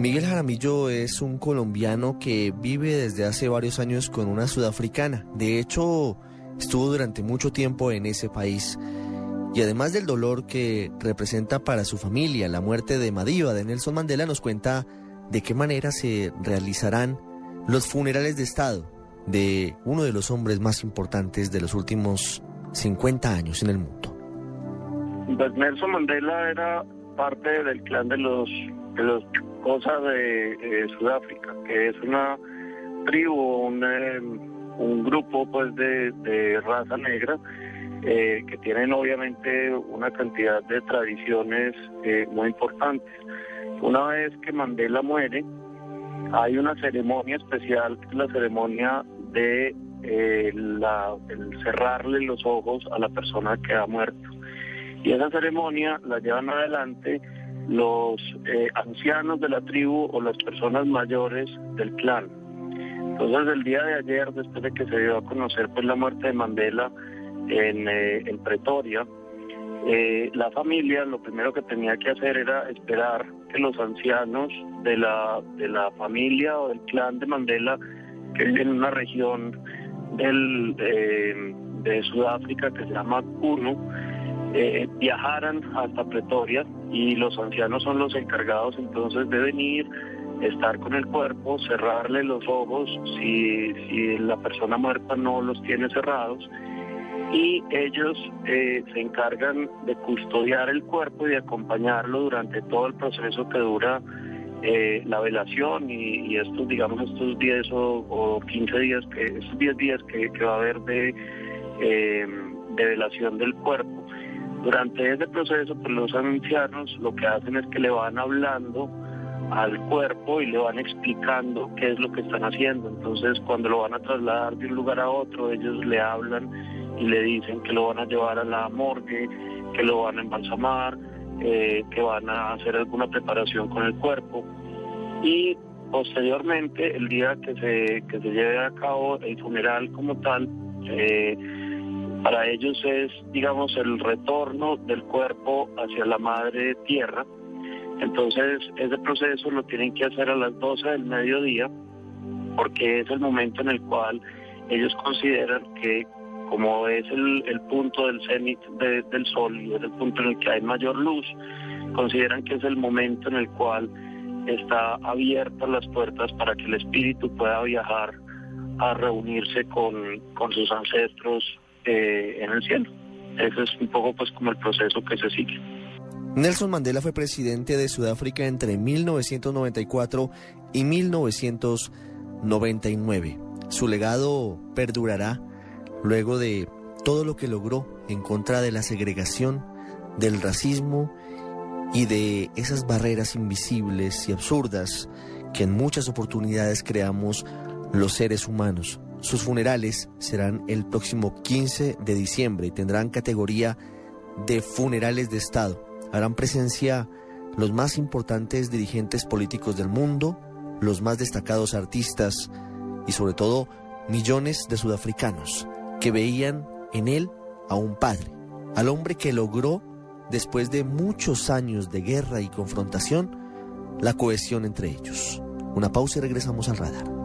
Miguel Jaramillo es un colombiano que vive desde hace varios años con una sudafricana. De hecho, estuvo durante mucho tiempo en ese país. Y además del dolor que representa para su familia la muerte de Madiba de Nelson Mandela, nos cuenta de qué manera se realizarán los funerales de Estado de uno de los hombres más importantes de los últimos 50 años en el mundo. Pues Nelson Mandela era parte del clan de los, de los Cosa de eh, Sudáfrica, que es una tribu, un, eh, un grupo pues de, raza negra eh, que tienen obviamente una cantidad de tradiciones muy importantes. Una vez que Mandela muere, hay una ceremonia especial, la ceremonia de la, el cerrarle los ojos a la persona que ha muerto. Y esa ceremonia la llevan adelante los eh, ancianos de la tribu o las personas mayores del clan. Entonces el día de ayer, después de que se dio a conocer pues, la muerte de Mandela en, eh, Pretoria, eh, la familia lo primero que tenía que hacer era esperar que los ancianos de la, de la familia o del clan de Mandela, que viven en una región del, de Sudáfrica que se llama Kuno, eh, viajaran hasta Pretoria y los ancianos son los encargados entonces de venir, estar con el cuerpo, cerrarle los ojos si, la persona muerta no los tiene cerrados y ellos eh, se encargan de custodiar el cuerpo y de acompañarlo durante todo el proceso que dura eh, la velación y, estos, digamos, estos 10 o, 15 días, que, estos 10 días que, va a haber de, de velación del cuerpo. Durante ese proceso, pues los ancianos lo que hacen es que le van hablando al cuerpo y le van explicando qué es lo que están haciendo. Entonces, cuando lo van a trasladar de un lugar a otro, ellos le hablan y le dicen que lo van a llevar a la morgue, que lo van a embalsamar, eh, que van a hacer alguna preparación con el cuerpo. Y posteriormente, el día que se, que se lleve a cabo el funeral como tal, eh, para ellos es, digamos, el retorno del cuerpo hacia la madre tierra. Entonces, ese proceso lo tienen que hacer a las 12 del mediodía, porque es el momento en el cual ellos consideran que como es el, punto del cenit del sol y es el punto en el que hay mayor luz, consideran que es el momento en el cual está abiertas las puertas para que el espíritu pueda viajar a reunirse con, con sus ancestros eh, en el cielo. Ese es un poco pues como el proceso que se sigue. Nelson Mandela fue presidente de Sudáfrica entre 1994 y 1999. Su legado perdurará luego de todo lo que logró en contra de la segregación, del racismo y de esas barreras invisibles y absurdas que en muchas oportunidades creamos los seres humanos. Sus funerales serán el próximo 15 de diciembre y tendrán categoría de funerales de Estado. Harán presencia los más importantes dirigentes políticos del mundo, los más destacados artistas y sobre todo millones de sudafricanos que veían en él a un padre, al hombre que logró, después de muchos años de guerra y confrontación, la cohesión entre ellos. Una pausa y regresamos al radar.